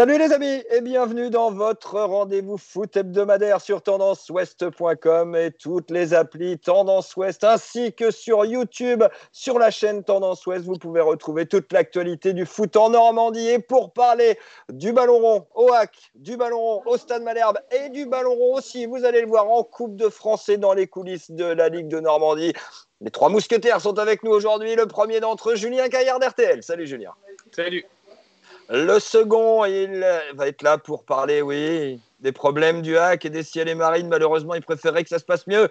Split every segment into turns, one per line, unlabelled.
Salut les amis et bienvenue dans votre rendez-vous foot hebdomadaire sur tendanceouest.com et toutes les applis Tendance Ouest ainsi que sur YouTube sur la chaîne Tendance Ouest. Vous pouvez retrouver toute l'actualité du foot en Normandie et pour parler du ballon rond au HAC, du ballon rond au Stade Malherbe et du ballon rond aussi, vous allez le voir en Coupe de France et dans les coulisses de la Ligue de Normandie. Les trois mousquetaires sont avec nous aujourd'hui. Le premier d'entre eux, Julien Caillard d'RTL. Salut Julien.
Salut.
Le second, il va être là pour parler, oui, des problèmes du hack et des ciels et marines. Malheureusement, il préférait que ça se passe mieux.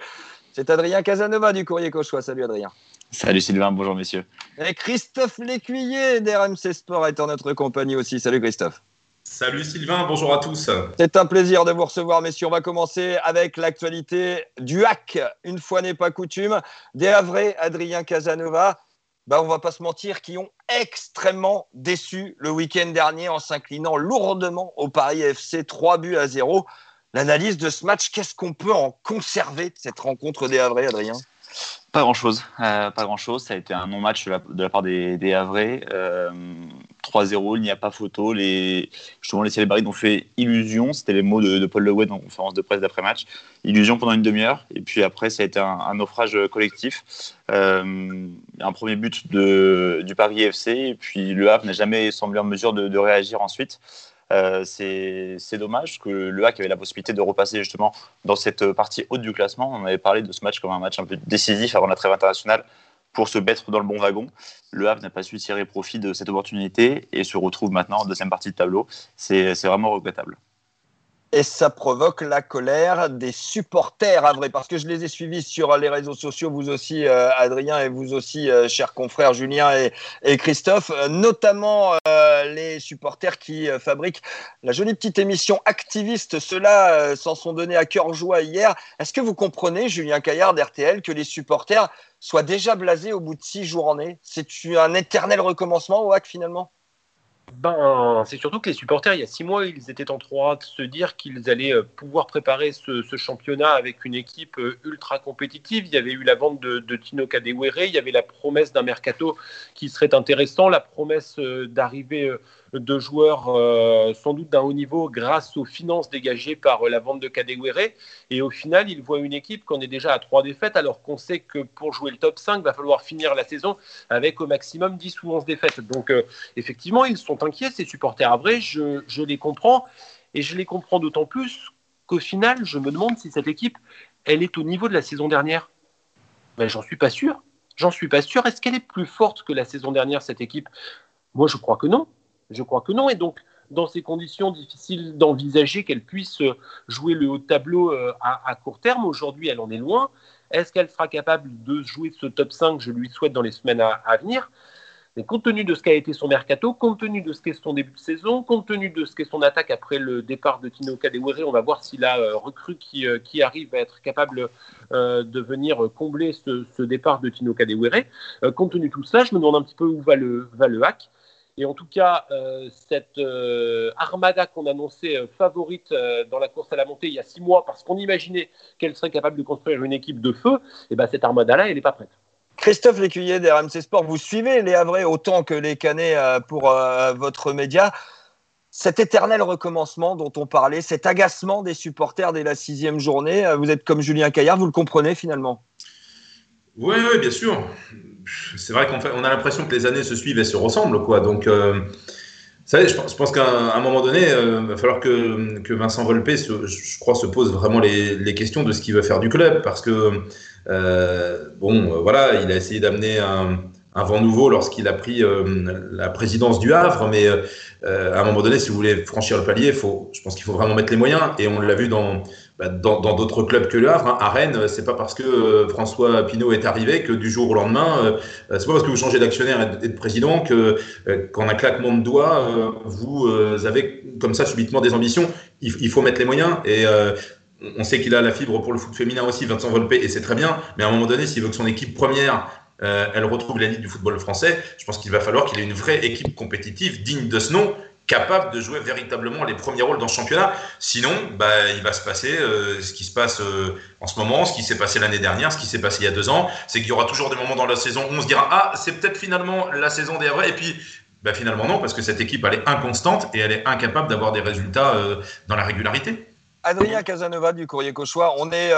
C'est Adrien Casanova du Courrier Cauchois. Salut Adrien.
Salut Sylvain, bonjour messieurs.
Et Christophe Lécuyer d'RMC Sport est en notre compagnie aussi. Salut Christophe.
Salut Sylvain, bonjour à tous.
C'est un plaisir de vous recevoir, messieurs. On va commencer avec l'actualité du hack. Une fois n'est pas coutume. Des Havrais, Adrien Casanova bah, on va pas se mentir, qui ont extrêmement déçu le week-end dernier en s'inclinant lourdement au Paris FC 3 buts à 0. L'analyse de ce match, qu'est-ce qu'on peut en conserver de cette rencontre des Havrais, Adrien?
Pas grand chose, euh, pas grand chose. Ça a été un non-match de, la part des, des Havrais. 3-0, euh, il n'y a pas photo. Les, justement, les Célébrites ont fait illusion. C'était les mots de, Paul Le Guen en conférence de presse d'après-match. Illusion pendant une demi-heure. Et puis après, ça a été un, naufrage collectif. Euh, un premier but du Paris FC. Et puis le Havre n'a jamais semblé en mesure de réagir ensuite. Euh, c'est dommage que le HAC avait la possibilité de repasser justement dans cette partie haute du classement. On avait parlé de ce match comme un match un peu décisif avant la trêve internationale pour se mettre dans le bon wagon. Le Havre n'a pas su tirer profit de cette opportunité et se retrouve maintenant en deuxième partie de tableau. C'est vraiment regrettable
et ça provoque la colère des supporters, à vrai, parce que je les ai suivis sur les réseaux sociaux, vous aussi, euh, Adrien, et vous aussi, euh, chers confrères Julien et, Christophe, euh, notamment les supporters qui fabriquent la jolie petite émission activiste. Ceux-là s'en sont donnés à cœur joie hier. Est-ce que vous comprenez, Julien Caillard d'RTL, que les supporters soient déjà blasés au bout de six journées C'est un éternel recommencement au HAC finalement?
Ben, c'est surtout que les supporters, il y a six mois, ils étaient en droit de se dire qu'ils allaient euh, pouvoir préparer ce, championnat avec une équipe euh, ultra compétitive. Il y avait eu la vente de, Tino Kadewere, il y avait la promesse d'un mercato qui serait intéressant, la promesse euh, d'arriver de joueurs euh, sans doute d'un haut niveau grâce aux finances dégagées par euh, la vente de Kadewere. Et au final, il voit une équipe qu'on est déjà à trois défaites, alors qu'on sait que pour jouer le top 5, il va falloir finir la saison avec au maximum 10 ou 11 défaites. Donc euh, effectivement, ils sont inquiets, ces supporters à vrai, je, les comprends. Et je les comprends d'autant plus qu'au final, je me demande si cette équipe, elle est au niveau de la saison dernière. Ben, J'en suis pas sûr. J'en suis pas sûr. Est-ce qu'elle est plus forte que la saison dernière, cette équipe? Moi, je crois que non. Je crois que non. Et donc, dans ces conditions, difficiles d'envisager qu'elle puisse jouer le haut tableau euh, à, court terme. Aujourd'hui, elle en est loin. Est-ce qu'elle sera capable de jouer ce top 5 Je lui souhaite dans les semaines à, venir? Mais compte tenu de ce qu'a été son mercato, compte tenu de ce qu'est son début de saison, compte tenu de ce qu'est son attaque après le départ de Tino Kadewere, on va voir s'il a euh, recru qui, euh, arrive à être capable de venir combler ce, départ de Tino Kadewere. compte tenu de tout ça, je me demande un petit peu où va le, va le hack. Et en tout cas, euh, cette euh, armada qu'on annonçait euh, favorite dans la course à la montée il y a six mois, parce qu'on imaginait qu'elle serait capable de construire une équipe de feu, et ben cette armada-là, elle n'est pas prête.
Christophe Lécuyer d'RMC Sport, vous suivez les Havrais autant que les Canets pour votre média. Cet éternel recommencement dont on parlait, cet agacement des supporters dès la sixième journée, vous êtes comme Julien Caillard, vous le comprenez finalement?
Oui, bien sûr. C'est vrai qu'on a l'impression que les années se suivent et se ressemblent, quoi. Donc, euh, je pense, qu'à un moment donné, il euh, va falloir que, Vincent Volpe, je crois, se pose vraiment les, questions de ce qu'il veut faire du club, parce que euh, bon, voilà, il a essayé d'amener un, vent nouveau lorsqu'il a pris la présidence du Havre, mais à un moment donné, si vous voulez franchir le palier, faut, je pense qu'il faut vraiment mettre les moyens, et on l'a vu dans dans d'autres clubs que le. Hein. À Rennes, c'est pas parce que euh, François Pinault est arrivé que du jour au lendemain, euh, c'est pas parce que vous changez d'actionnaire et de président que euh, qu'en un claquement de doigts, vous avez comme ça subitement des ambitions. Il, faut mettre les moyens et on sait qu'il a la fibre pour le foot féminin aussi, Vincent Volpe, et c'est très bien. Mais à un moment donné, s'il veut que son équipe première elle retrouve la ligne du football français, je pense qu'il va falloir qu'il ait une vraie équipe compétitive digne de ce nom capable de jouer véritablement les premiers rôles dans ce championnat. Sinon, bah, il va se passer euh, ce qui se passe euh, en ce moment, ce qui s'est passé l'année dernière, ce qui s'est passé il y a deux ans. C'est qu'il y aura toujours des moments dans la saison où on se dira Ah, c'est peut-être finalement la saison des vrais. Et puis, ben Finalement, non, parce que cette équipe, elle est inconstante et elle est incapable d'avoir des résultats dans la régularité.
Adrien Casanova du Courrier Cauchois, on est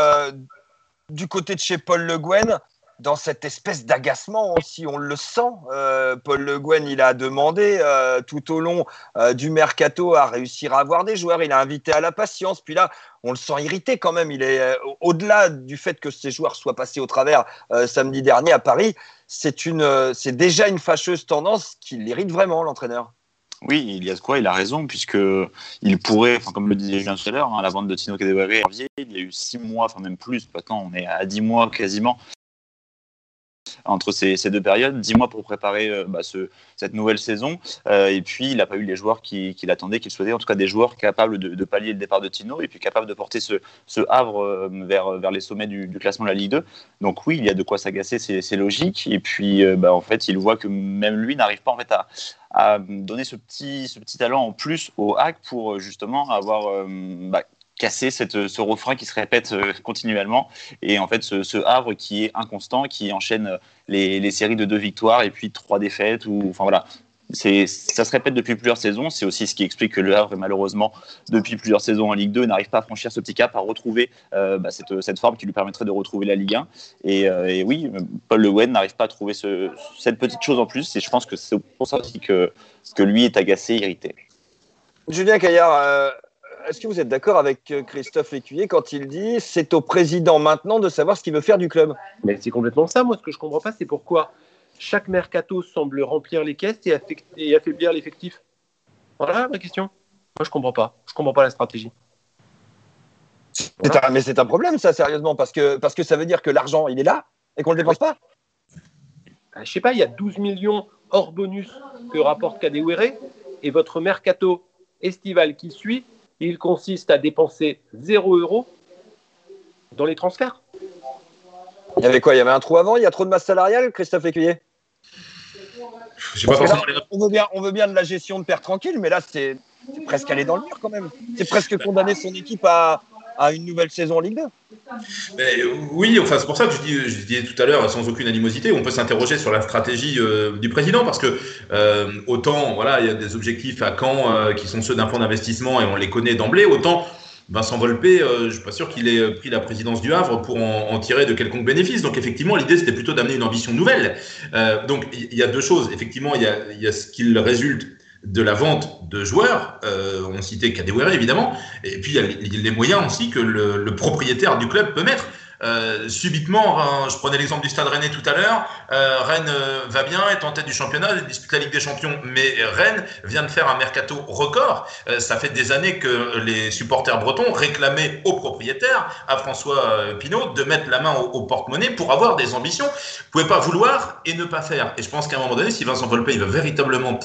du côté de chez Paul Le Guen dans cette espèce d'agacement aussi, on le sent. Euh, Paul Le Guen, il a demandé euh, tout au long euh, du mercato à réussir à avoir des joueurs. Il a invité à la patience. Puis là, on le sent irrité quand même. Il est au-delà du fait que ces joueurs soient passés au travers samedi dernier à Paris. C'est une, c'est déjà une fâcheuse tendance qui l'irrite vraiment l'entraîneur.
Oui, il y a de quoi, il a raison, puisque il pourrait, comme le disait Julien tout hein, la vente de Tino Kadewere, il y a eu six mois, enfin même plus, maintenant on est à dix mois quasiment, entre ces, deux périodes, dix mois pour préparer euh, bah, cette nouvelle saison. Euh, et puis, il n'a pas eu les joueurs qu'il qui attendaient, qu'il souhaitait, en tout cas des joueurs capables de, pallier le départ de Tino et puis capables de porter ce, Havre euh, vers, les sommets du, classement de la Ligue 2. Donc oui, il y a de quoi s'agacer, c'est logique. Et puis, bah, en fait, il voit que même lui n'arrive pas en fait à, donner ce petit, ce petit talent en plus au hack pour justement avoir bah, casser cette, ce refrain qui se répète euh, continuellement. Et en fait, ce, Havre qui est inconstant, qui enchaîne euh, les, séries de deux victoires et puis trois défaites. Ou, enfin voilà, ça se répète depuis plusieurs saisons. C'est aussi ce qui explique que le Havre, malheureusement, depuis plusieurs saisons en Ligue 2, n'arrive pas à franchir ce petit cap, à retrouver euh, bah, cette, cette, forme qui lui permettrait de retrouver la Ligue 1. Et, oui, Paul Le Guen n'arrive pas à trouver ce, cette petite chose en plus. Et je pense que c'est pour ça aussi que, que lui est agacé, irrité.
Julien Caillard, est-ce que vous êtes d'accord avec euh, Christophe Lécuyer quand il dit c'est au président maintenant de savoir ce qu'il veut faire du club?
Mais c'est complètement ça. Moi, ce que je ne comprends pas, c'est pourquoi chaque mercato semble remplir les caisses et, affaiblir l'effectif. Voilà ma question. Moi, je ne comprends pas. Je ne comprends pas la stratégie.
mais c'est un problème, ça, sérieusement, parce que, parce que ça veut dire que l'argent, il est là et qu'on ne le dépense pas?
Je ne sais pas, il y a 12 millions hors bonus que rapporte Kadewere et votre mercato estival qui suit il consiste à dépenser 0 euros dans les transferts.
Il y avait quoi? Il y avait un trou avant? Il y a trop de masse salariale, Christophe Écuyer on, veut bien, on veut bien de la gestion de père tranquille, mais là, c'est presque aller dans le mur quand même. C'est presque condamner son équipe à, une nouvelle saison en Ligue
2. oui, enfin, c'est pour ça que je, dis, je disais tout à l'heure, sans aucune animosité, on peut s'interroger sur la stratégie euh, du président, parce que euh, autant, voilà, il y a des objectifs à Caen euh, qui sont ceux d'un fonds d'investissement et on les connaît d'emblée, autant Vincent Volpe, je ne suis pas sûr qu'il ait pris la présidence du Havre pour en, tirer de quelconques bénéfices. Donc effectivement, l'idée c'était plutôt d'amener une ambition nouvelle. donc il y a deux choses. Effectivement, il y a ce qu'il résulte de la vente de joueurs, euh, on citait Kadewere évidemment, et puis il y a les, moyens aussi que le, propriétaire du club peut mettre. Euh, subitement, hein, je prenais l'exemple du Stade Rennais tout à l'heure, euh, Rennes va bien, est en tête du championnat, dispute la Ligue des Champions, mais Rennes vient de faire un mercato record. ça fait des années que les supporters bretons réclamaient au propriétaire, à François Pinault, de mettre la main au, porte-monnaie pour avoir des ambitions. Vous pouvez pas vouloir et ne pas faire. Et je pense qu'à un moment donné, si Vincent Volpe il veut véritablement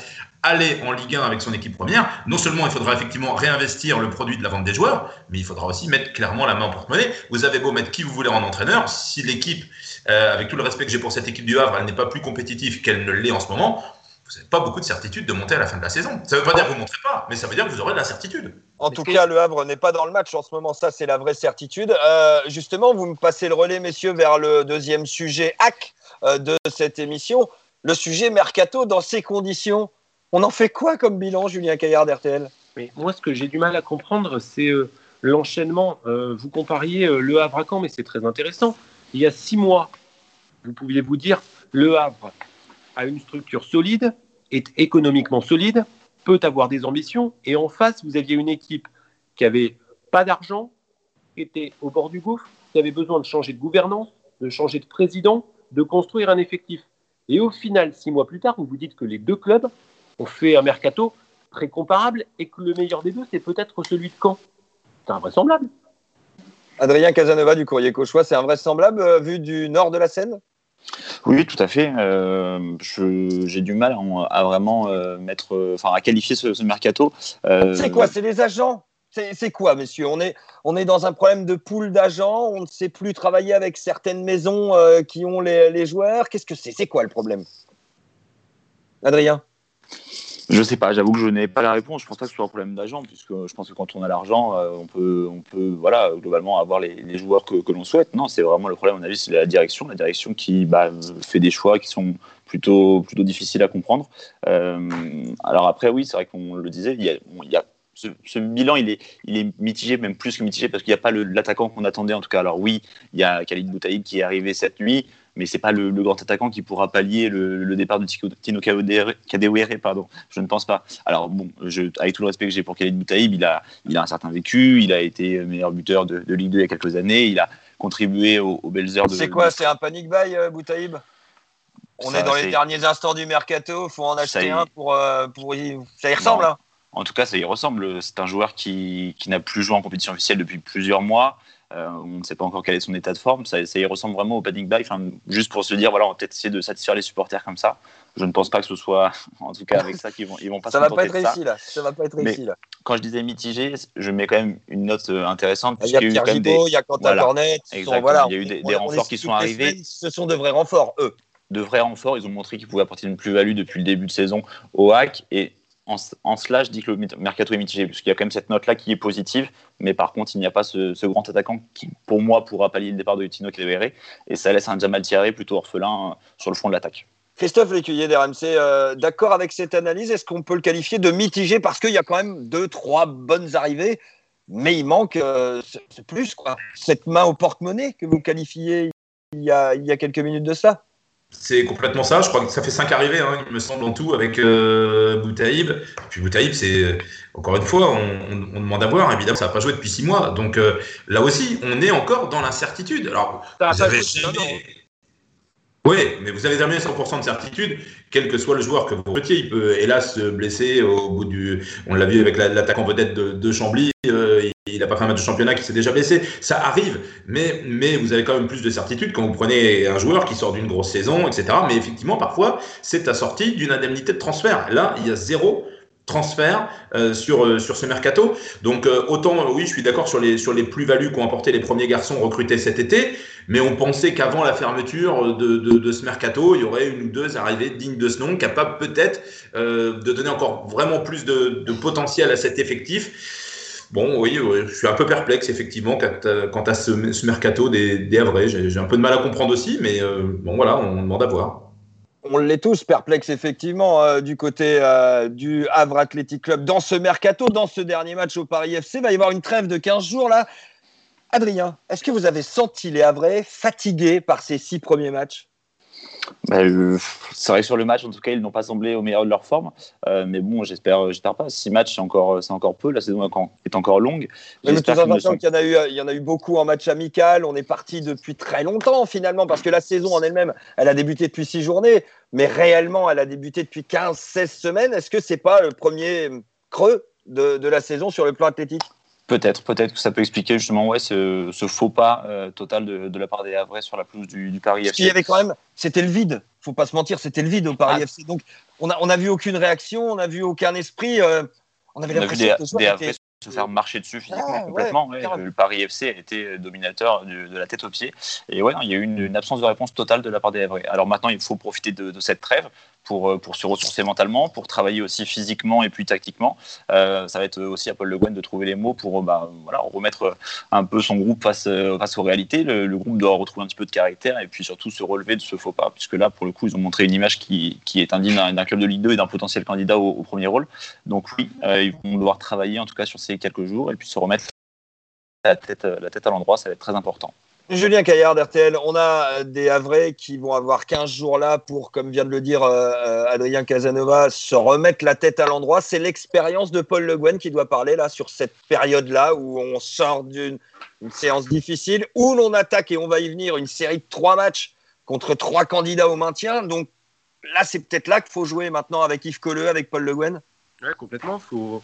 aller en Ligue 1 avec son équipe première, non seulement il faudra effectivement réinvestir le produit de la vente des joueurs, mais il faudra aussi mettre clairement la main en porte-monnaie. Vous avez beau mettre qui vous voulez en entraîneur, si l'équipe, euh, avec tout le respect que j'ai pour cette équipe du Havre, elle n'est pas plus compétitive qu'elle ne l'est en ce moment, vous n'avez pas beaucoup de certitude de monter à la fin de la saison. Ça ne veut pas dire que vous ne montrez pas, mais ça veut dire que vous aurez de la certitude.
En tout cas, le Havre n'est pas dans le match en ce moment, ça c'est la vraie certitude. Euh, justement, vous me passez le relais, messieurs, vers le deuxième sujet hack euh, de cette émission. Le sujet mercato dans ces conditions. On en fait quoi comme bilan, Julien Caillard d'RTL
mais Moi, ce que j'ai du mal à comprendre, c'est euh, l'enchaînement. Euh, vous compariez euh, Le Havre à Caen, mais c'est très intéressant. Il y a six mois, vous pouviez vous dire Le Havre a une structure solide, est économiquement solide, peut avoir des ambitions, et en face, vous aviez une équipe qui avait pas d'argent, qui était au bord du gouffre, qui avait besoin de changer de gouvernance, de changer de président, de construire un effectif. Et au final, six mois plus tard, vous vous dites que les deux clubs on fait un mercato très comparable et que le meilleur des deux, c'est peut-être celui de Caen. C'est invraisemblable.
Adrien Casanova du Courrier Cauchois, c'est invraisemblable euh, vu du nord de la Seine?
Oui, tout à fait. Euh, j'ai du mal à, vraiment euh, mettre, enfin, à qualifier ce, mercato.
c'est quoi? C'est les agents? C'est quoi, messieurs on est, on est dans un problème de pool d'agents. On ne sait plus travailler avec certaines maisons qui ont les, les joueurs. Qu'est-ce que c'est? C'est quoi le problème? Adrien?
Je sais pas, j'avoue que je n'ai pas la réponse. Je pense pas que ce soit un problème d'agent, puisque je pense que quand on a l'argent, euh, on peut, on peut, voilà, globalement avoir les, joueurs que, l'on souhaite. Non, c'est vraiment le problème. On a vu, c'est la direction, la direction qui bah, fait des choix qui sont plutôt, plutôt difficiles à comprendre. Euh, alors après, oui, c'est vrai qu'on le disait, il y a, ce, bilan, il est, il est mitigé, même plus que mitigé, parce qu'il n'y a pas l'attaquant qu'on attendait en tout cas. Alors oui, il y a Khalid Boutaïd qui est arrivé cette nuit mais c'est pas le, grand attaquant qui pourra pallier le, départ de Tino Kadewere, pardon. Je ne pense pas. Alors bon, je, avec tout le respect que j'ai pour Khalid Boutaïb, il a, il a un certain vécu, il a été meilleur buteur de, Ligue 2 il y a quelques années, il a contribué aux, belles heures de.
C'est quoi C'est un panic buy, euh, Boutaïb? On est dans les derniers instants du mercato, faut en acheter un pour, euh, pour y... ça y ressemble. Hein
en tout cas, ça y ressemble. C'est un joueur qui, qui n'a plus joué en compétition officielle depuis plusieurs mois. Euh, on ne sait pas encore quel est son état de forme. Ça, y ressemble vraiment au panic buy. Enfin, juste pour se dire, voilà, on va peut-être essayer de satisfaire les supporters comme ça. Je ne pense pas que ce soit, en tout cas avec ça, qu'ils vont, ils vont pas
ça va pas être réussi là. Ça va pas être réussi là.
Quand je disais mitigé, je mets quand même une note euh, intéressante.
Il y a Pierre Gibault, il y a Quentin Cornet.
il y a eu des, renforts qui sont arrivés.
Ce sont de vrais renforts, eux.
De vrais renforts. Ils ont montré qu'ils pouvaient apporter une plus-value depuis le début de saison au hack et en, cela, je dis que le mercato est mitigé, parce qu'il y a quand même cette note-là qui est positive, mais par contre, il n'y a pas ce, grand attaquant qui, pour moi, pourra pallier le départ de Tino Kelevere, et ça laisse un Jamal Thierry plutôt orphelin euh, sur le front de l'attaque.
Christophe Lécuyer d'RMC, euh, d'accord avec cette analyse Est-ce qu'on peut le qualifier de mitigé Parce qu'il y a quand même deux, trois bonnes arrivées, mais il manque euh, plus, quoi. Cette main au porte-monnaie que vous qualifiez il y, a, il y a quelques minutes de ça
c'est complètement ça. Je crois que ça fait cinq arrivées, hein, il me semble, en tout, avec euh, Boutaïb. Puis Boutaïb, c'est, encore une fois, on, demande à voir. Évidemment, ça n'a pas joué depuis six mois. Donc euh, là aussi, on est encore dans l'incertitude. Alors, vous avez jamais... Oui, mais vous avez jamais 100% de certitude, quel que soit le joueur que vous recrutiez. Il peut, hélas, se blesser au bout du. On l'a vu avec l'attaquant vedette de, Chambly. Euh, il n'a pas fait un match de championnat qui s'est déjà blessé. Ça arrive, mais, mais vous avez quand même plus de certitude quand vous prenez un joueur qui sort d'une grosse saison, etc. Mais effectivement, parfois, c'est assorti d'une indemnité de transfert. Là, il y a zéro transfert euh, sur, euh, sur ce mercato. Donc autant, oui, je suis d'accord sur les, sur les plus-values qu'ont apporté les premiers garçons recrutés cet été, mais on pensait qu'avant la fermeture de, ce mercato, il y aurait une ou deux arrivées dignes de ce nom, capables peut-être de donner encore vraiment plus de, potentiel à cet effectif. Bon, oui, je suis un peu perplexe, effectivement, quant à ce, mercato des, des. J'ai un peu de mal à comprendre aussi, mais euh, bon, voilà, on demande à voir.
On l'est tous perplexes, effectivement, euh, du côté euh, du Havre Athletic Club. Dans ce mercato, dans ce dernier match au Paris FC, il va y avoir une trêve de 15 jours, là. Adrien, est-ce que vous avez senti les Havrais fatigués par ces six premiers matchs?
Bah, euh, c'est vrai que sur le match, en tout cas, ils n'ont pas semblé au meilleur de leur forme. Euh, mais bon, j'espère, j'espère pas. Six matchs, c'est encore, c'est encore peu. La saison est encore longue.
Mais toute façon, qu'il y en a eu, il y en a eu beaucoup en match amical. On est parti depuis très longtemps finalement, parce que la saison en elle-même, elle a débuté depuis six journées, mais réellement, elle a débuté depuis 15-16 semaines. Est-ce que c'est pas le premier creux de, de la saison sur le plan athlétique?
Peut-être, peut-être que ça peut expliquer justement ouais, ce, faux pas euh, total de, la part des Havrais sur la pelouse du, Paris FC.
Il y avait quand même, c'était le vide. Faut pas se mentir, c'était le vide au Paris ah. FC. Donc on a, on a vu aucune réaction, on n'a vu aucun esprit. Euh,
on avait l'impression que des, Havrais se faire marcher dessus physiquement ah, complètement. le Paris FC a été dominateur de, la tête aux pieds. Et ouais, il y a eu une, absence de réponse totale de la part des Havrais. Alors maintenant, il faut profiter de cette trêve pour, euh, pour se ressourcer mentalement, pour travailler aussi physiquement et puis tactiquement. Euh, ça va être aussi à Paul Le Guen de trouver les mots pour bah, voilà, remettre un peu son groupe face, euh, aux réalités. Le, groupe doit retrouver un petit peu de caractère et puis surtout se relever de ce faux pas, puisque là, pour le coup, ils ont montré une image qui, est indigne d'un club de Ligue 2 et d'un potentiel candidat au, premier rôle. Donc oui, ils vont devoir travailler en tout cas sur ces quelques jours et puis se remettre la tête à l'endroit, ça va être très important.
Julien Caillard d'RTL, on a des Havrais qui vont avoir 15 jours là pour, comme vient de le dire euh, euh, Adrien Casanova, se remettre la tête à l'endroit. C'est l'expérience de Paul Le Guen qui doit parler là sur cette période-là où on sort d'une séance difficile, où l'on attaque et on va y venir une série de trois matchs contre trois candidats au maintien. Donc là, c'est peut-être là qu'il faut jouer maintenant avec Yves Colleux, avec Paul Le Guen.
Complètement. Il faut,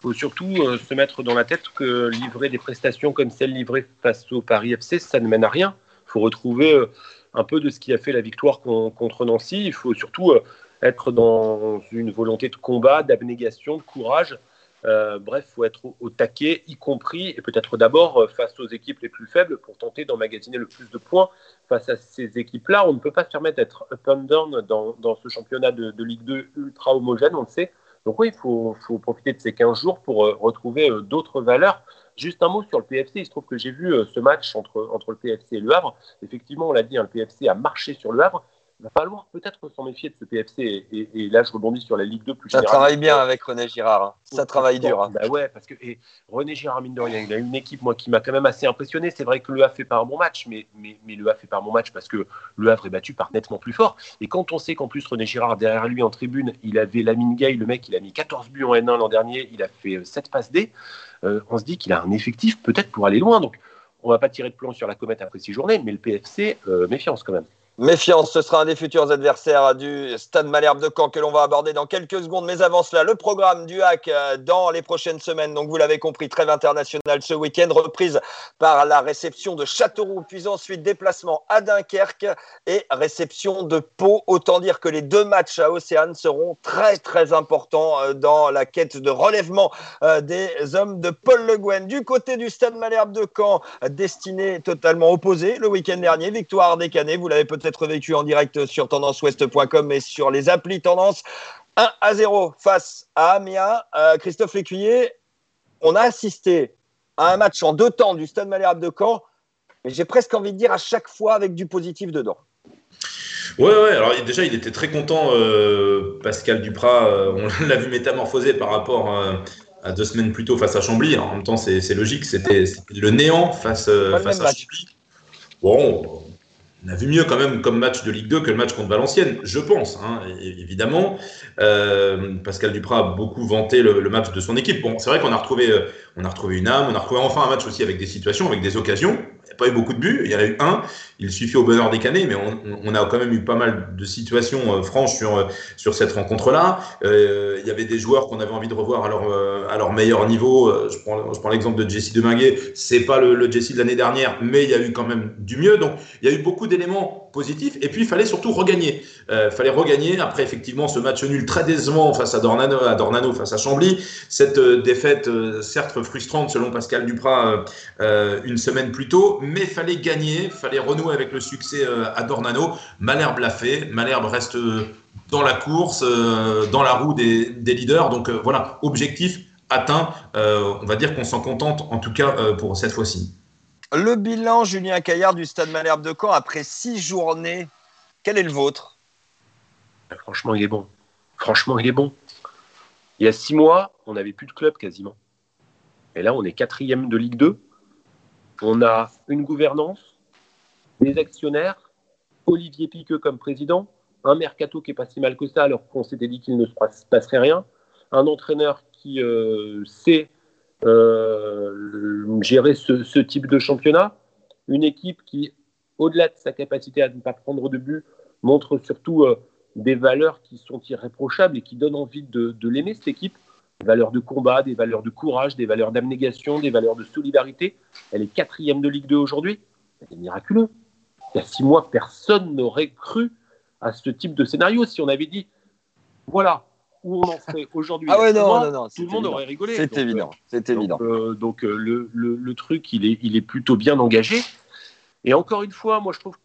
faut, surtout euh, se mettre dans la tête que livrer des prestations comme celle livrée face au Paris FC, ça ne mène à rien. Il faut retrouver euh, un peu de ce qui a fait la victoire contre Nancy. Il faut surtout euh, être dans une volonté de combat, d'abnégation, de courage. bref, faut être au, taquet, y compris, et peut-être d'abord face aux équipes les plus faibles pour tenter d'emmagasiner le plus de points face à ces équipes-là. On ne peut pas se permettre d'être up and down dans, dans ce championnat de Ligue 2 ultra homogène, on le sait Donc oui, il faut, faut, profiter de ces 15 jours pour retrouver d'autres valeurs? Juste un mot sur le PFC. Il se trouve que j'ai vu ce match entre, entre le PFC et le Havre. Effectivement, on l'a dit, hein, le PFC a marché sur le Havre va falloir peut-être s'en méfier de ce PFC. Et, là, je rebondis sur la Ligue 2 plus
Ça travaille bien avec René Girard. Hein. Ça travaille dur. Hein.
Bah ouais, parce que et René Girard, mine de rien, il a une équipe moi, qui m'a quand même assez impressionné. C'est vrai que le Havre fait pas un bon match, mais, mais, mais le Havre fait pas un bon match parce que le Havre est battu par nettement plus fort. Et quand on sait qu'en plus, René Girard, derrière lui en tribune, il avait Lamine Gay, le mec, il a mis 14 buts en N1 l'an dernier, il a fait 7 passes D. Euh, on se dit qu'il a un effectif peut-être pour aller loin. Donc, on va pas tirer de plomb sur la comète après 6 journées, mais le PFC, euh, méfiance quand même.
Méfiance, ce sera un des futurs adversaires du Stade Malherbe de Caen que l'on va aborder dans quelques secondes. Mais avant cela, le programme du hack euh, dans les prochaines semaines. Donc vous l'avez compris, trêve internationale ce week-end, reprise par la réception de Châteauroux, puis ensuite déplacement à Dunkerque et réception de Pau. Autant dire que les deux matchs à Océane seront très très importants euh, dans la quête de relèvement euh, des hommes de Paul Le Guen. Du côté du Stade Malherbe de Caen, destiné totalement opposé le week-end dernier, victoire des Canets, vous l'avez peut-être être vécu en direct sur tendanceouest.com et sur les applis Tendance. 1 à 0 face à Amiens. Euh, Christophe Lécuyer, on a assisté à un match en deux temps du Stade Malherbe de Caen, mais j'ai presque envie de dire à chaque fois avec du positif dedans.
Ouais, ouais, alors déjà, il était très content, euh, Pascal Duprat. Euh, on l'a vu métamorphoser par rapport à deux semaines plus tôt face à Chambly. En même temps, c'est logique, c'était le néant face, face à Chambly. Bon, on a vu mieux quand même comme match de Ligue 2 que le match contre Valenciennes, je pense, hein, évidemment. Euh, Pascal Duprat a beaucoup vanté le, match de son équipe. Bon, c'est vrai qu'on a retrouvé, euh, on a retrouvé une âme, on a retrouvé enfin un match aussi avec des situations, avec des occasions. Pas eu beaucoup de buts, il y en a eu un. Il suffit au bonheur des canets, mais on, a quand même eu pas mal de situations euh, franches sur, sur cette rencontre-là. il y avait des joueurs qu'on avait envie de revoir à leur, à leur meilleur niveau. Je prends, je prends l'exemple de Jesse Deminguet. C'est pas le, le Jesse de l'année dernière, mais il y a eu quand même du mieux. Donc, il y a eu beaucoup d'éléments Et puis, il fallait surtout regagner. Il fallait regagner après, effectivement, ce match nul très décevant face à Dornano, à Dornano face à Chambly. Cette euh, défaite, euh, certes frustrante selon Pascal Duprat, euh, une semaine plus tôt, mais fallait gagner, fallait renouer avec le succès à Dornano. Malherbe l'a fait, Malherbe reste dans la course, dans la roue des, leaders. Donc voilà, objectif atteint. on va dire qu'on s'en contente, en tout cas pour cette fois-ci.
Le bilan, Julien Caillard du Stade Malherbe de Caen, après six journées, quel est le vôtre?
Franchement, il est bon. Franchement, il est bon. Il y a six mois, on n'avait plus de club quasiment. Et là, on est quatrième de Ligue 2. On a une gouvernance, des actionnaires, Olivier Piqueux comme président, un mercato qui est pas si mal que ça alors qu'on s'était dit qu'il ne se passerait rien, un entraîneur qui euh, sait gérer ce, type de championnat, une équipe qui, au-delà de sa capacité à ne pas prendre de but, montre surtout euh, des valeurs qui sont irréprochables et qui donnent envie de, l'aimer, cette équipe. Des valeurs de combat, des valeurs de courage, des valeurs d'abnégation, des valeurs de solidarité. Elle est quatrième de Ligue 2 aujourd'hui. C'est miraculeux. Il y a six mois, personne n'aurait cru à ce type de scénario. Si on avait dit, voilà, où on en serait aujourd'hui,
ah ouais, non, non, non,
tout le monde aurait rigolé.
C'est évident. C'est évident.
Donc, euh, euh, le, le, le, truc, il est, il est plutôt bien engagé. Et encore une fois, moi, je trouve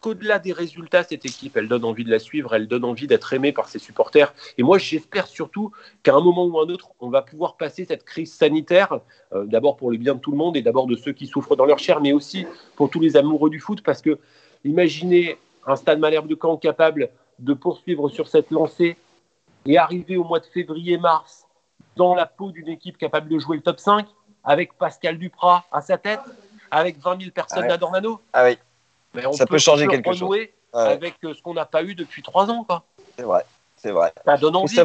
qu'au-delà des résultats, cette équipe, elle donne envie de la suivre, elle donne envie d'être aimée par ses supporters. Et moi, j'espère surtout qu'à un moment ou un autre, on va pouvoir passer cette crise sanitaire, euh, d'abord pour le bien de tout le monde et d'abord de ceux qui souffrent dans leur chair, mais aussi pour tous les amoureux du foot, parce que imaginez un stade Malherbe de Caen capable de poursuivre sur cette lancée et arriver au mois de février-mars dans la peau d'une équipe capable de jouer le top 5, avec Pascal Duprat à sa tête, avec 20 000 personnes ah à Dornano.
Ah oui ça peut, changer quelque chose.
Avec euh, ce qu'on n'a pas eu depuis trois ans.
C'est vrai, c'est vrai.
Ça donne envie.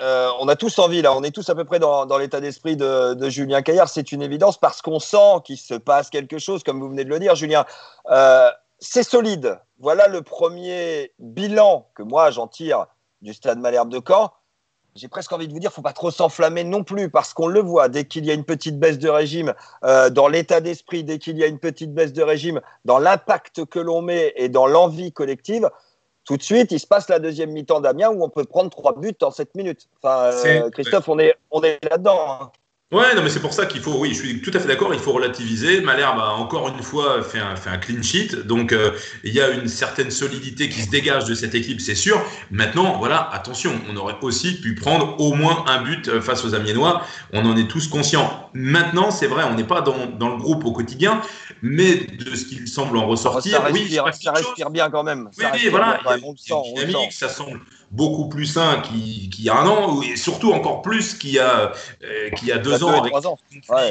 Euh, on a tous envie, là, on est tous à peu près dans, l'état d'esprit de, Julien Caillard, c'est une évidence parce qu'on sent qu'il se passe quelque chose, comme vous venez de le dire, Julien. Euh, c'est solide. Voilà le premier bilan que moi j'en tire du stade Malherbe de Caen j'ai presque envie de vous dire, faut pas trop s'enflammer non plus, parce qu'on le voit, dès qu'il y a une petite baisse de régime, euh, dans l'état d'esprit, dès qu'il y a une petite baisse de régime, dans l'impact que l'on met et dans l'envie collective, tout de suite, il se passe la deuxième mi-temps d'Amiens où on peut prendre trois buts en sept minutes. Enfin, euh, Christophe, on est, on est là-dedans.
Ouais, non, mais c'est pour ça qu'il faut, oui, je suis tout à fait d'accord, il faut relativiser. Malherbe a encore une fois fait un, fait un clean sheet, donc euh, il y a une certaine solidité qui se dégage de cette équipe, c'est sûr. Maintenant, voilà, attention, on aurait aussi pu prendre au moins un but euh, face aux Amiénois, on en est tous conscients. Maintenant, c'est vrai, on n'est pas dans, dans, le groupe au quotidien, mais de ce qu'il semble en ressortir,
ça respire, oui, ça respire bien quand même.
Oui, oui voilà, dynamique, ça semble beaucoup plus sain qu'il y a un an, et surtout encore plus qu'il y a, euh, qu'il y a deux ans, avec
ans.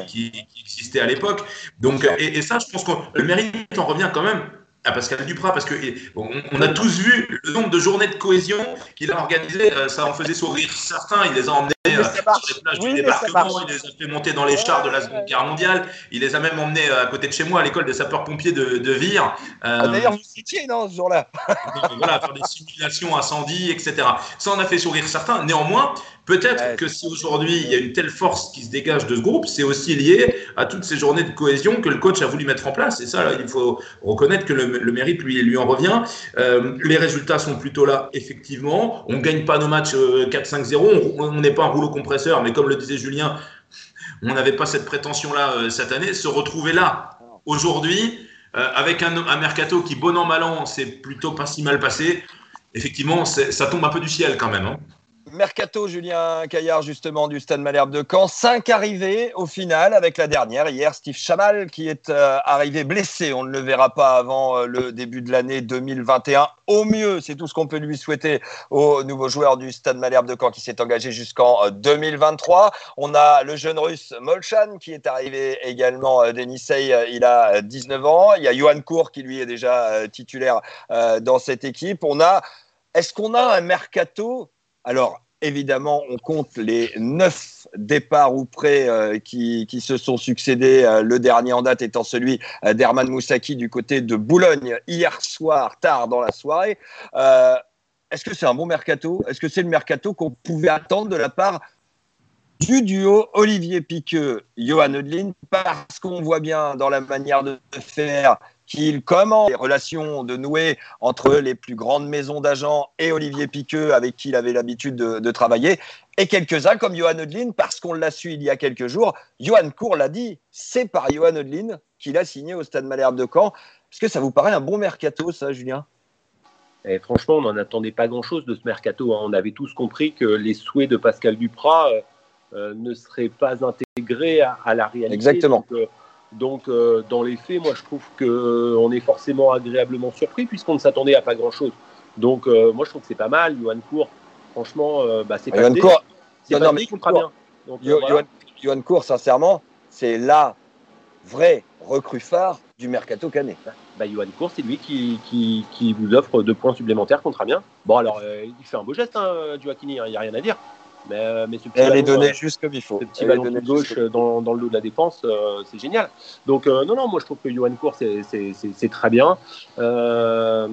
Qui, qui, existait à l'époque. Donc, et, et, ça, je pense que le mérite en revient quand même à Pascal Duprat, parce que on, on, a tous vu le nombre de journées de cohésion qu'il a organisé, euh, ça en faisait sourire certains, il les a emmenés euh, sur les plages oui, du débarquement, il les a fait monter dans les chars de la Seconde Guerre mondiale, il les a même emmenés euh, à côté de chez moi, à l'école des sapeurs-pompiers de, de Vire.
Ah, D'ailleurs, vous citiez, non, ce jour-là?
Voilà, faire des simulations incendie, etc. Ça en a fait sourire certains. Néanmoins, Peut-être que si aujourd'hui il y a une telle force qui se dégage de ce groupe, c'est aussi lié à toutes ces journées de cohésion que le coach a voulu mettre en place. Et ça, là, il faut reconnaître que le, le mérite lui, lui en revient. Euh, les résultats sont plutôt là, effectivement. On ne gagne pas nos matchs 4-5-0. Euh, on n'est pas un rouleau compresseur, mais comme le disait Julien, on n'avait pas cette prétention-là euh, cette année. Se retrouver là, aujourd'hui, euh, avec un, un, mercato qui, bon an, mal an, c'est plutôt pas si mal passé, effectivement, ça tombe un peu du ciel quand même. Hein.
Mercato, Julien Caillard, justement, du Stade Malherbe de Caen. Cinq arrivées au final avec la dernière. Hier, Steve Chamal qui est euh, arrivé blessé. On ne le verra pas avant euh, le début de l'année 2021. Au mieux, c'est tout ce qu'on peut lui souhaiter au nouveau joueur du Stade Malherbe de Caen qui s'est engagé jusqu'en 2023. Euh, On a le jeune russe Molchan qui est arrivé également d'Enisei. Il a 19 ans. Il y a Johan Cour qui lui est déjà titulaire dans cette équipe. On a. Est-ce qu'on a un mercato alors, évidemment, on compte les neuf départs ou prêts euh, qui, qui, se sont succédés, euh, le dernier en date étant celui euh, d'Herman Moussaki du côté de Boulogne hier soir, tard dans la soirée. Est-ce que c'est un bon mercato? Est-ce que c'est le mercato qu'on pouvait attendre de la part du duo Olivier Piqueux, Johan Odlin, parce qu'on voit bien dans la manière de faire qu'il commence les relations de nouer entre les plus grandes maisons d'agents et Olivier Piqueux, avec qui il avait l'habitude de, de, travailler, et quelques-uns comme Johan Odlin, parce qu'on l'a su il y a quelques jours. Johan Cour l'a dit, c'est par Johan Odlin qu'il a signé au Stade Malherbe de Caen. Est-ce que ça vous paraît un bon mercato, ça, Julien?
Et franchement, on n'en attendait pas grand-chose de ce mercato. Hein. On avait tous compris que les souhaits de Pascal Duprat euh, euh, ne seraient pas intégrés à, à la réalité.
Exactement.
Donc, euh, donc, euh, dans les faits, moi, je trouve qu'on euh, est forcément agréablement surpris puisqu'on ne s'attendait à pas grand-chose. Donc, euh, moi, je trouve que c'est pas mal. Johan Cour, franchement, bah, c'est pas
Cour,
c'est pas très bien.
Donc, Yo, voilà. Johan Cour, sincèrement, c'est la vraie recrue phare du mercato canet.
Bah, Johan Cour, c'est lui qui, qui, qui, vous offre deux points supplémentaires contre Amiens. Bon, alors, il fait un beau geste, hein, Joaquini, il hein, n'y a rien à dire. Mais, mais ce petit
Elle est donnée juste comme il faut.
Ce petit ballon de gauche dans, dans, le dos de la défense, euh, c'est génial. Donc, euh, non, non, moi je trouve que Johan Cour, c'est très bien. Euh,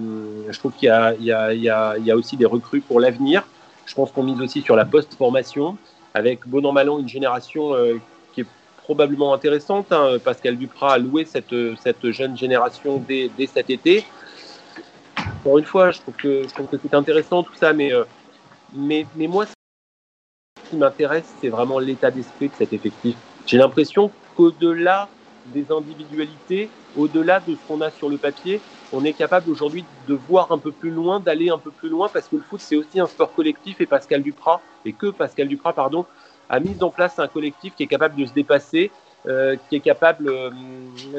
je trouve qu'il y, y, y, y, a aussi des recrues pour l'avenir. Je pense qu'on mise aussi sur la post-formation, avec bon an mal an une génération euh, qui est probablement intéressante. Hein. Pascal Duprat a loué cette, cette jeune génération dès, dès, cet été. Pour une fois, je trouve que, je trouve que c'est intéressant tout ça, mais, euh, mais, mais moi, qui m'intéresse, c'est vraiment l'état d'esprit de cet effectif. J'ai l'impression qu'au-delà des individualités, au-delà de ce qu'on a sur le papier, on est capable aujourd'hui de voir un peu plus loin, d'aller un peu plus loin, parce que le foot, c'est aussi un sport collectif, et Pascal Duprat, et que Pascal Duprat, pardon, a mis en place un collectif qui est capable de se dépasser, euh, qui est capable euh,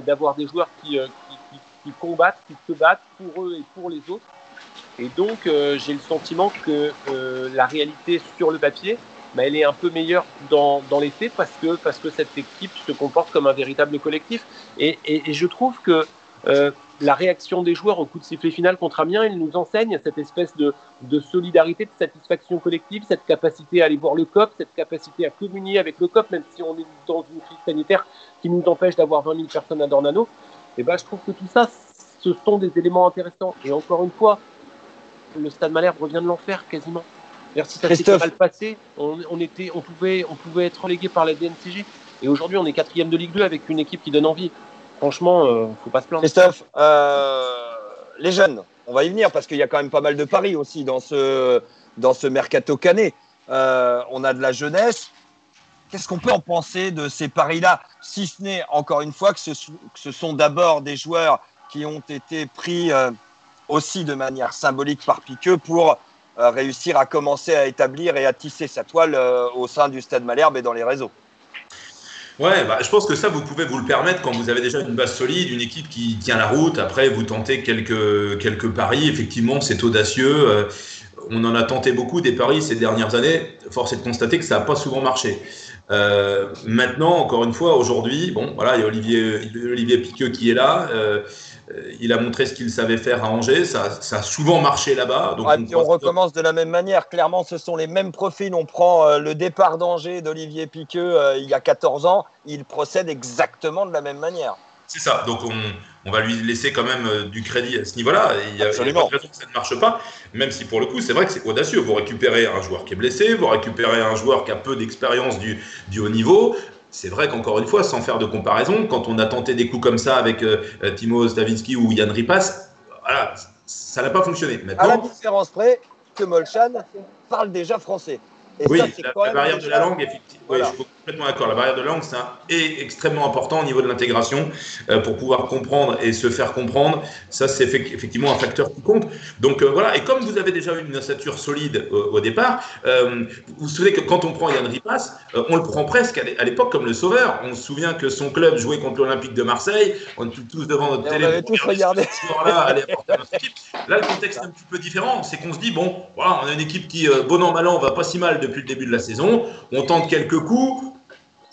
d'avoir des joueurs qui, euh, qui, combattent, qui se battent pour eux et pour les autres. Et donc, j'ai le sentiment que la réalité sur le papier, bah, elle est un peu meilleure dans, dans, les parce que, parce que cette équipe se comporte comme un véritable collectif. Et, et, et je trouve que euh, la réaction des joueurs au coup de sifflet final contre Amiens, il nous enseigne cette espèce de, de, solidarité, de satisfaction collective, cette capacité à aller voir le COP, cette capacité à communier avec le COP, même si on est dans une crise sanitaire qui nous empêche d'avoir 20 000 personnes à Dornano. Et ben, je trouve que tout ça, ce sont des éléments intéressants. Et encore une fois, le Stade Malherbe revient de l'enfer quasiment. Si ça s'était mal passé, on, on, était, on, pouvait, on pouvait être relégué par la DNCG. Et aujourd'hui, on est quatrième de Ligue 2 avec une équipe qui donne envie. Franchement, euh, faut pas se plaindre.
Christophe, euh, les jeunes, on va y venir parce qu'il y a quand même pas mal de paris aussi dans ce, dans ce mercato canet. Euh, on a de la jeunesse. Qu'est-ce qu'on peut en penser de ces paris-là, si ce n'est encore une fois que ce, que ce sont d'abord des joueurs qui ont été pris euh, aussi de manière symbolique par Piqueux pour réussir à commencer à établir et à tisser sa toile euh, au sein du Stade Malherbe et dans les réseaux.
Ouais, bah, je pense que ça, vous pouvez vous le permettre quand vous avez déjà une base solide, une équipe qui tient la route. Après, vous tentez quelques, quelques paris. Effectivement, c'est audacieux. on en a tenté beaucoup des paris ces dernières années. Force est de constater que ça n'a pas souvent marché. Euh, maintenant, encore une fois, aujourd'hui, bon, voilà, il y a Olivier, Olivier Piqueux qui est là. Euh, il a montré ce qu'il savait faire à Angers. Ça, ça a souvent marché là-bas.
Donc on, on recommence de la même manière. Clairement, ce sont les mêmes profils. On prend euh, le départ d'Angers d'Olivier Piqueux il y a 14 ans. Il procède exactement de la même manière.
C'est ça. Donc on, on, va lui laisser quand même euh, du crédit à ce niveau-là. Il y a, il y a pas de raison que ça ne marche pas. Même si pour le coup, c'est vrai que c'est audacieux. Vous récupérez un joueur qui est blessé, vous récupérez un joueur qui a peu d'expérience du, du haut niveau. C'est vrai qu'encore une fois, sans faire de comparaison, quand on a tenté des coups comme ça avec euh, Timo Stavinsky ou Yann Ripas, voilà, ça n'a pas fonctionné.
Maintenant, à la différence près que Molchan parle déjà français.
Et oui, ça, la, la barrière de la langue, effectivement, voilà. oui, je suis complètement d'accord. La barrière de la langue, c'est extrêmement important au niveau de l'intégration euh, pour pouvoir comprendre et se faire comprendre. Ça, c'est effectivement un facteur qui compte. Donc euh, voilà, et comme vous avez déjà une ossature solide au, au départ, euh, vous vous souvenez que quand on prend Yann Ripas, on le prend presque à l'époque comme le sauveur. On se souvient que son club jouait contre l'Olympique de Marseille. On était tous devant notre
et
télé.
On avait tous regardé.
Là, là, le contexte est un petit peu différent. C'est qu'on se dit, bon, voilà, on a une équipe qui, bon an, mal an, va pas si mal depuis le début de la saison. On tente quelques coups.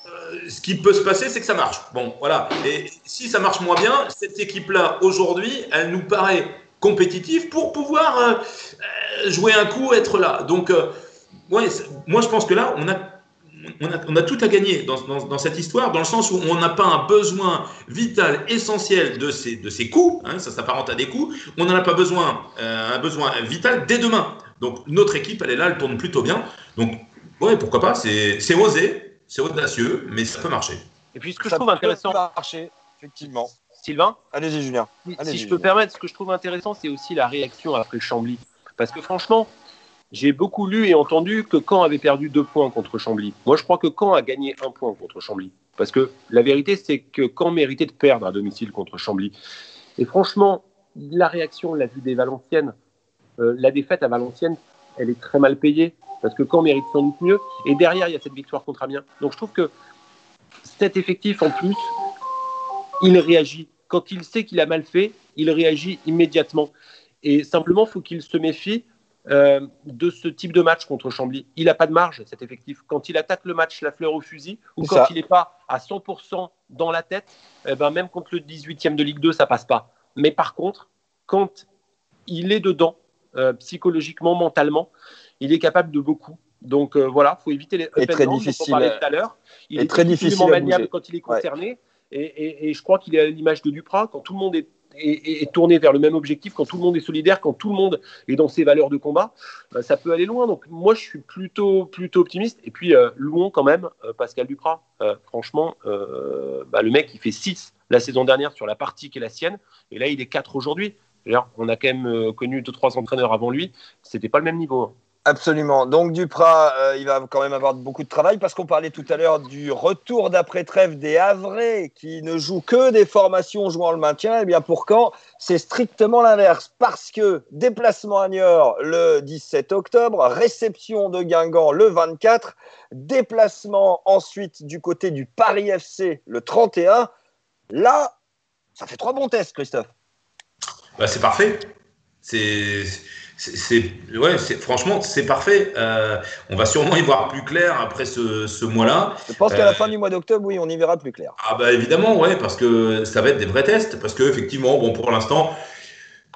Euh, ce qui peut se passer, c'est que ça marche. Bon, voilà. Et si ça marche moins bien, cette équipe-là, aujourd'hui, elle nous paraît compétitive pour pouvoir euh, jouer un coup, être là. Donc, euh, moi, je pense que là, on a on a, tout à gagner dans, cette histoire, dans le sens où on n'a pas un besoin vital, essentiel de ces, de ces coups, hein, ça s'apparente à des coups, on n'en a pas besoin, euh, un besoin vital dès demain. Donc notre équipe, elle est là, elle tourne plutôt bien. Donc, ouais, pourquoi pas, c'est osé, c'est audacieux, mais ça peut marcher.
Et puis ce que ça je trouve intéressant.
marcher, effectivement.
Sylvain
Allez-y, Julien.
Allez si je peux permettre, ce que je trouve intéressant, c'est aussi la réaction après Chambly. Parce que franchement, j'ai beaucoup lu et entendu que Caen avait perdu deux points contre Chambly. Moi, je crois que Caen a gagné un point contre Chambly. Parce que la vérité, c'est que Caen méritait de perdre à domicile contre Chambly. Et franchement, la réaction, la vue des Valenciennes, euh, la défaite à Valenciennes, elle est très mal payée. Parce que Caen mérite sans doute mieux. Et derrière, il y a cette victoire contre Amiens. Donc je trouve que cet effectif, en plus, il réagit. Quand il sait qu'il a mal fait, il réagit immédiatement. Et simplement, il faut qu'il se méfie euh, de ce type de match contre Chambly. Il n'a pas de marge, cet effectif. Quand il attaque le match la fleur au fusil, ou quand ça. il n'est pas à 100% dans la tête, eh ben, même contre le 18e de Ligue 2, ça passe pas. Mais par contre, quand il est dedans, euh, psychologiquement, mentalement, il est capable de beaucoup. Donc euh, voilà, il faut éviter les
et très difficile,
on tout à l'heure. Il est
très difficilement
maniable quand il est concerné. Ouais. Et, et, et, je crois qu'il est à l'image de Duprat, quand tout le monde est est, est, tourné vers le même objectif, quand tout le monde est solidaire, quand tout le monde est dans ses valeurs de combat, euh, ça peut aller loin. Donc moi, je suis plutôt, plutôt optimiste. Et puis, euh, louons quand même euh, Pascal Duprat. franchement, bah, le mec, il fait 6 la saison dernière sur la partie qui est la sienne, et là, il est 4 aujourd'hui. On a quand même connu 2-3 entraîneurs avant lui. C'était pas le même niveau. Hein.
Absolument. Donc Duprat, euh, il va quand même avoir beaucoup de travail parce qu'on parlait tout à l'heure du retour d'après-trêve des Havrais qui ne jouent que des formations jouant le maintien. Eh bien pour quand c'est strictement l'inverse parce que déplacement à Niort le 17 octobre, réception de Guingamp le 24, déplacement ensuite du côté du Paris FC le 31. Là, ça fait trois bons tests, Christophe.
Bah, c'est parfait. C'est c'est ouais, franchement, c'est parfait. Euh, on va sûrement y voir plus clair après ce, ce mois-là.
Je pense qu'à euh, la fin du mois d'octobre, oui, on y verra plus clair.
Ah bah évidemment, ouais, parce que ça va être des vrais tests. Parce que effectivement, bon, pour l'instant,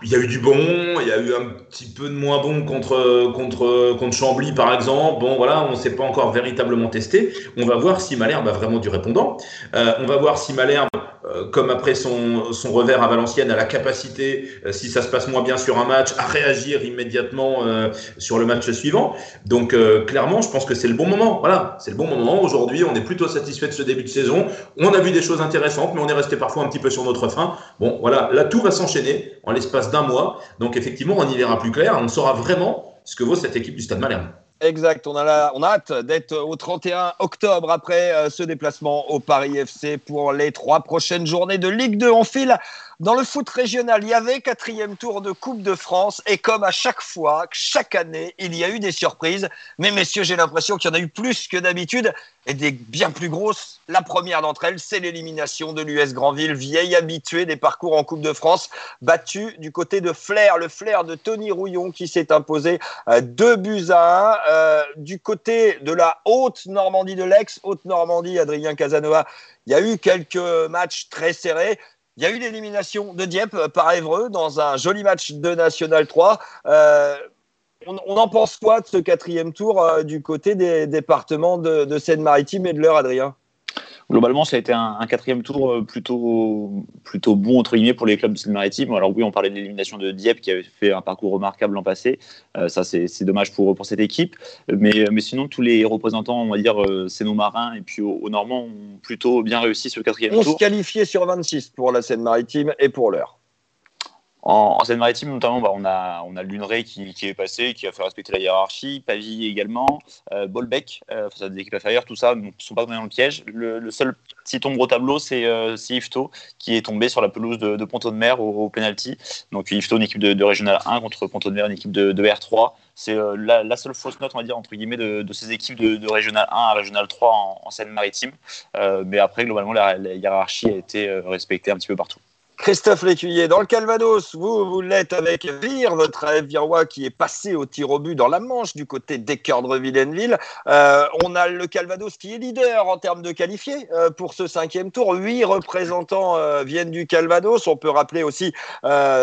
il y a eu du bon, il y a eu un petit peu de moins bon contre contre contre Chambly par exemple. Bon voilà, on ne s'est pas encore véritablement testé. On va voir si Malherbe a vraiment du répondant. Euh, on va voir si Malherbe euh, comme après son, son, revers à Valenciennes, a la capacité, euh, si ça se passe moins bien sur un match, à réagir immédiatement euh, sur le match suivant. Donc euh, clairement, je pense que c'est le bon moment. Voilà, c'est le bon moment. Aujourd'hui, on est plutôt satisfait de ce début de saison. On a vu des choses intéressantes, mais on est resté parfois un petit peu sur notre fin. Bon, voilà, là tout va s'enchaîner en l'espace d'un mois. Donc effectivement, on y verra plus clair. On saura vraiment ce que vaut cette équipe du Stade Malherbe.
Exact, on a, on a hâte d'être au 31 octobre après euh, ce déplacement au Paris FC pour les trois prochaines journées de Ligue 2. On file dans le foot régional, il y avait quatrième tour de Coupe de France et comme à chaque fois, chaque année, il y a eu des surprises. Mais messieurs, j'ai l'impression qu'il y en a eu plus que d'habitude et des bien plus grosses. La première d'entre elles, c'est l'élimination de l'US Grandville, vieille habituée des parcours en Coupe de France, battu du côté de Flair, le Flair de Tony Rouillon qui s'est imposé 2 euh, buts à 1. Euh, du côté de la Haute-Normandie de l'ex, Haute-Normandie, Adrien Casanova, il y a eu quelques matchs très serrés. Il y a eu l'élimination de Dieppe par Évreux dans un joli match de National 3. Euh, on, en pense quoi de ce quatrième tour euh, du côté des départements de, Seine-Maritime et de l'Eure, Adrien?
Globalement, ça a été un, quatrième tour euh, plutôt, plutôt bon, entre guillemets, pour les clubs de Seine-Maritime. Alors oui, on parlait de l'élimination de Dieppe, qui avait fait un parcours remarquable l'an passé. Euh, ça, c'est dommage pour, pour cette équipe. Mais, mais sinon, tous les représentants, on va dire, euh, Seine-Marins et puis aux, Normands ont plutôt bien réussi ce quatrième tour. 11
qualifiés sur 26 pour la Seine-Maritime et pour l'heure.
En, Seine-Maritime, notamment, bah, on a, on Luneray qui, est passé, qui a fait respecter la hiérarchie, Pavie également, euh, Bolbec, euh, des équipes inférieures, tout ça, ne sont pas dans le piège. Le, seul petit tombe au tableau, c'est euh, Ifto, qui est tombé sur la pelouse de, de Ponto de Mer au, penalty. Donc Ifto, une équipe de, Régional 1 contre Ponto de Mer, une équipe de, R3. C'est euh, la, seule fausse note, on va dire, entre guillemets, de, ces équipes de, Régional 1 à Régional 3 en, Seine-Maritime. mais après, globalement, la hiérarchie a été respectée un petit peu partout.
Christophe Lécuyer, dans le Calvados, vous, vous l'êtes avec Vire, votre AF Virois qui est passé au tir au but dans la Manche du côté d'Équerdre-Villeneville. Euh, on a le Calvados qui est leader en termes de qualifiés euh, pour ce cinquième tour. Huit représentants euh, viennent du Calvados. On peut rappeler aussi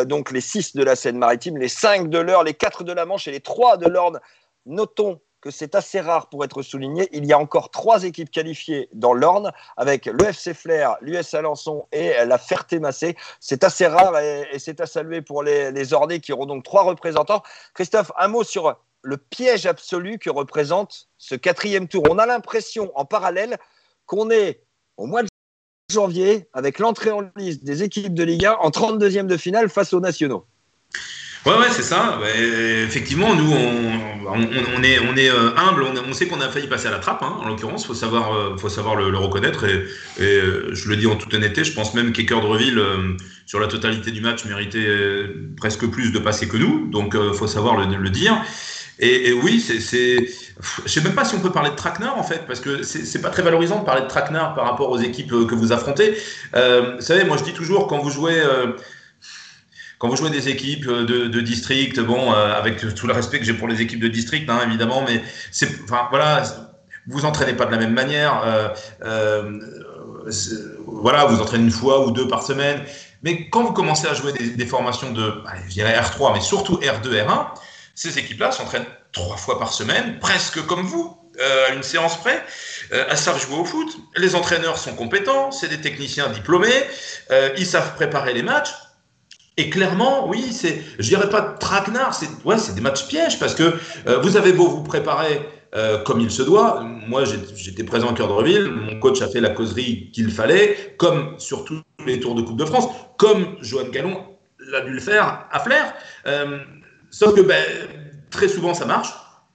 donc les six de la Seine-Maritime, les cinq de l'Eure, les quatre de la Manche et les trois de l'Orne. Notons c'est assez rare pour être souligné. Il y a encore trois équipes qualifiées dans l'Orne avec le FC Flair, l'US Alençon et la Ferté-Massé. C'est assez rare et, c'est à saluer pour les, les qui auront donc trois représentants. Christophe, un mot sur le piège absolu que représente ce quatrième tour. On a l'impression en parallèle qu'on est au mois de janvier avec l'entrée en liste des équipes de Ligue 1 en 32e de finale face aux nationaux.
Ouais, c'est ça. effectivement, nous, on, est, on euh, humble. On, sait qu'on a failli passer à la trappe, hein, en l'occurrence. Savoir, euh, faut savoir le, reconnaître. Et, euh, je le dis en toute honnêteté, je pense même qu'Équerdreville, sur la totalité du match, méritait presque plus de passer que nous. Donc, faut savoir le, dire. Et, oui, c'est, je sais même pas si on peut parler de traquenard en fait, parce que c'est pas très valorisant de parler de traquenard par rapport aux équipes que vous affrontez. vous savez, moi je dis toujours quand vous jouez quand vous jouez des équipes euh, de, district, bon, euh, avec tout le respect que j'ai pour les équipes de district, hein, évidemment, mais c'est, enfin, voilà, vous entraînez pas de la même manière. Euh, euh voilà, vous entraînez une fois ou deux par semaine. Mais quand vous commencez à jouer des, formations de, je dirais R3, mais surtout R2, R1, ces équipes-là s'entraînent trois fois par semaine, presque comme vous, à une séance près, à savent jouer au foot. Les entraîneurs sont compétents, c'est des techniciens diplômés, ils savent préparer les matchs. Et clairement, oui, c'est, je dirais pas traquenard, c'est, ouais, c'est des matchs pièges parce que euh, vous avez beau vous préparer euh, comme il se doit. Moi, j'étais présent à Cœur de Reville, mon coach a fait la causerie qu'il fallait, comme sur tous les tours de Coupe de France, comme Johan Gallon l'a dû le faire à Flair. Euh, sauf que ben, très souvent, ça marche.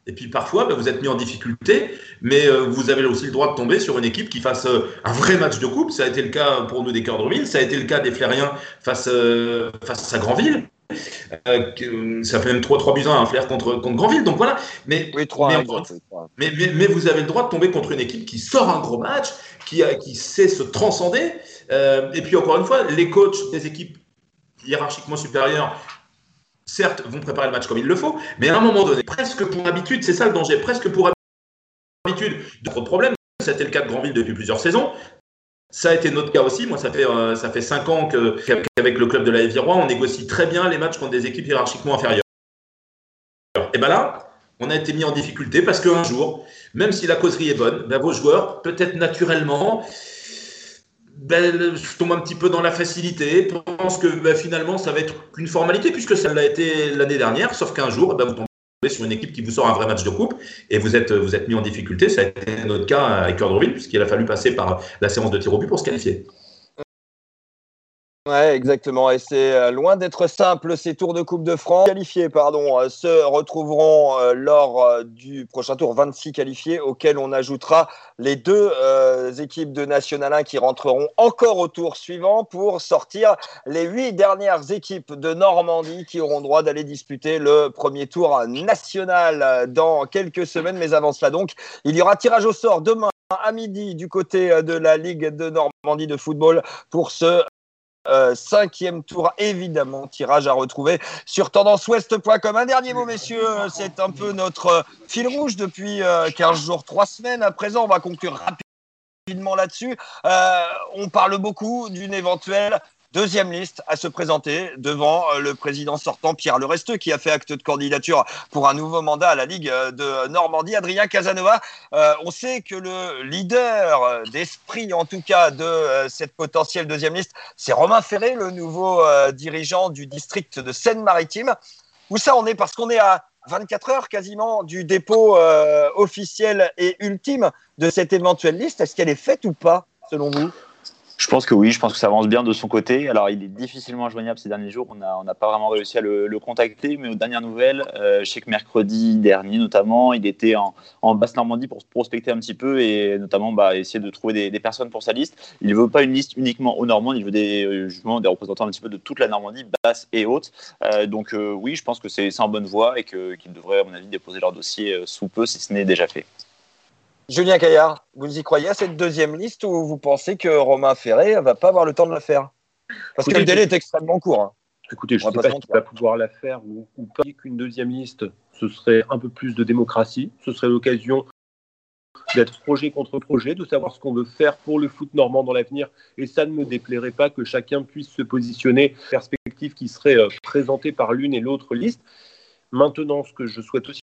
Et puis parfois, bah, vous êtes mis en difficulté, mais euh, vous avez aussi le droit de tomber sur une équipe qui fasse euh, un vrai match de coupe. Ça a été le cas pour nous des Cœurs de ça a été le cas des Flériens face, euh, face à Grandville. ça fait même 3-3 buts 1 un Flair contre, contre Grandville. Donc voilà. Mais,
oui, 3,
mais, mais, mais, vous avez le droit de tomber contre une équipe qui sort un gros match, qui, a, qui sait se transcender. et puis encore une fois, les coachs des équipes hiérarchiquement supérieures certes, vont préparer le match comme il le faut, mais à un moment donné, presque pour habitude, c'est ça le danger, presque pour habitude, d'autres problèmes. C'était le cas de Grandville depuis plusieurs saisons. Ça a été notre cas aussi. Moi, ça fait, euh, ça fait cinq ans qu'avec le club de la Virois, on négocie très bien les matchs contre des équipes hiérarchiquement inférieures. Et bien là, on a été mis en difficulté parce qu'un jour, même si la causerie est bonne, ben, vos joueurs, peut-être naturellement, ben, tombe un petit peu dans la facilité. Pense que ben, finalement, ça va être qu'une formalité, puisque ça l'a été l'année dernière, sauf qu'un jour, ben, vous tombez sur une équipe qui vous sort un vrai match de coupe et vous êtes, vous êtes mis en difficulté. Ça a été notre cas avec Cœur puisqu'il a fallu passer par la séance de tir au but pour se qualifier.
Ouais, exactement. Et c'est euh, loin d'être simple. Ces tours de Coupe de France qualifiés, pardon, euh, se retrouveront euh, lors du prochain tour 26 qualifiés, auquel on ajoutera les deux équipes de National 1 qui rentreront encore au tour suivant pour sortir les huit dernières équipes de Normandie qui auront droit d'aller disputer le premier tour national dans quelques semaines. Mais avant cela, donc, il y aura tirage au sort demain à midi du côté de la Ligue de Normandie de football pour ce euh, cinquième tour, évidemment, tirage à retrouver sur tendanceouest.com. Un dernier mot, messieurs, c'est un peu notre euh, fil rouge depuis 15 euh, jours, 3 semaines. À présent, on va conclure rapidement là-dessus. on parle beaucoup d'une éventuelle Deuxième liste à se présenter devant euh, le président sortant Pierre Leresteux qui a fait acte de candidature pour un nouveau mandat à la Ligue euh, de Normandie, Adrien Casanova. Euh, on sait que le leader d'esprit, en tout cas, de cette potentielle deuxième liste, c'est Romain Ferré, le nouveau dirigeant du district de Seine-Maritime. Où ça on est? Parce qu'on est à 24 heures quasiment du dépôt officiel et ultime de cette éventuelle liste. Est-ce qu'elle est faite ou pas, selon vous?
Je pense que oui, je pense que ça avance bien de son côté. Alors, il est difficilement joignable ces derniers jours. On n'a on pas vraiment réussi à le, contacter, mais aux dernières nouvelles, euh, je sais que mercredi dernier, notamment, il était en, Basse-Normandie pour prospecter un petit peu et notamment bah, essayer de trouver des, personnes pour sa liste. Il ne veut pas une liste uniquement aux Normands, il veut des, euh, justement, des représentants un petit peu de toute la Normandie, basse et haute. Euh, donc, oui, je pense que c'est en bonne voie et qu'ils devraient, à mon avis, déposer leur dossier sous peu si ce n'est déjà fait.
Julien Caillard, vous y croyez à cette deuxième liste ou vous pensez que Romain Ferré va pas avoir le temps de la faire? Parce que le délai est extrêmement court. Hein.
Écoutez, je ne sais pas, s'il va pouvoir la faire ou, pas. Qu'une deuxième liste, ce serait un peu plus de démocratie. Ce serait l'occasion d'être projet contre projet, de savoir ce qu'on veut faire pour le foot normand dans l'avenir. Et ça ne me déplairait pas que chacun puisse se positionner, perspective qui serait euh, présentée par l'une et l'autre liste. Maintenant, ce que je souhaite aussi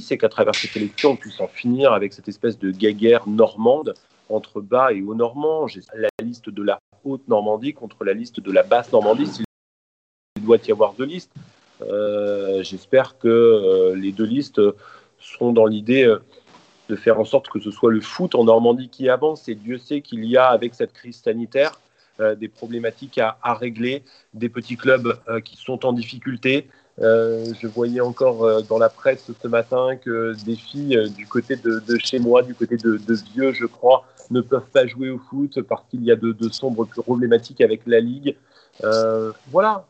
c'est qu'à travers cette élection, on puisse en finir avec cette espèce de guéguerre normande entre bas et haut normand. J'ai la liste de la haute Normandie contre la liste de la basse Normandie. Il doit y avoir deux listes. Euh, j'espère que euh, les deux listes seront dans l'idée euh, de faire en sorte que ce soit le foot en Normandie qui avance. Et Dieu sait qu'il y a, avec cette crise sanitaire, des problématiques à, régler, des petits clubs qui sont en difficulté, euh, je voyais encore euh, dans la presse ce matin que des filles euh, du côté de, chez moi, du côté de, Vieux, je crois, ne peuvent pas jouer au foot parce qu'il y a de, sombres problématiques avec la Ligue. voilà,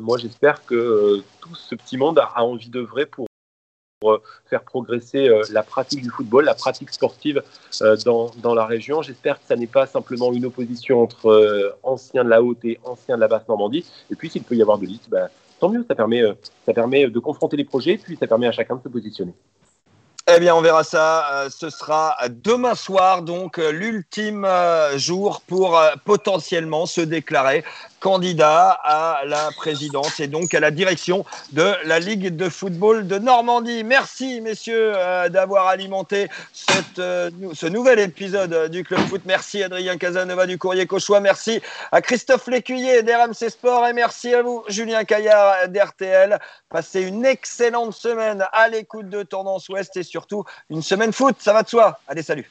moi j'espère que tout ce petit monde a, envie d'œuvrer pour faire progresser la pratique du football, la pratique sportive dans, dans la région. J'espère que ça n'est pas simplement une opposition entre anciens de la haute et anciens de la basse Normandie. Et puis s'il peut y avoir de listes, ben, tant mieux, ça permet, euh, ça permet de confronter les projets, puis ça permet à chacun de se positionner.
Eh bien, on verra ça. Euh, ce sera demain soir, donc euh, l'ultime jour pour potentiellement se déclarer candidat à la présidence et donc à la direction de la Ligue de football de Normandie. Merci, messieurs, euh, d'avoir alimenté cette, euh, ce nouvel épisode du Club Foot. Merci, Adrien Casanova du Courrier Cauchois. Merci à Christophe Lécuyer d'RMC Sport et merci à vous, Julien Caillard d'RTL. Passez une excellente semaine à l'écoute de Tendance Ouest et surtout une semaine foot. Ça va de soi. Allez, salut.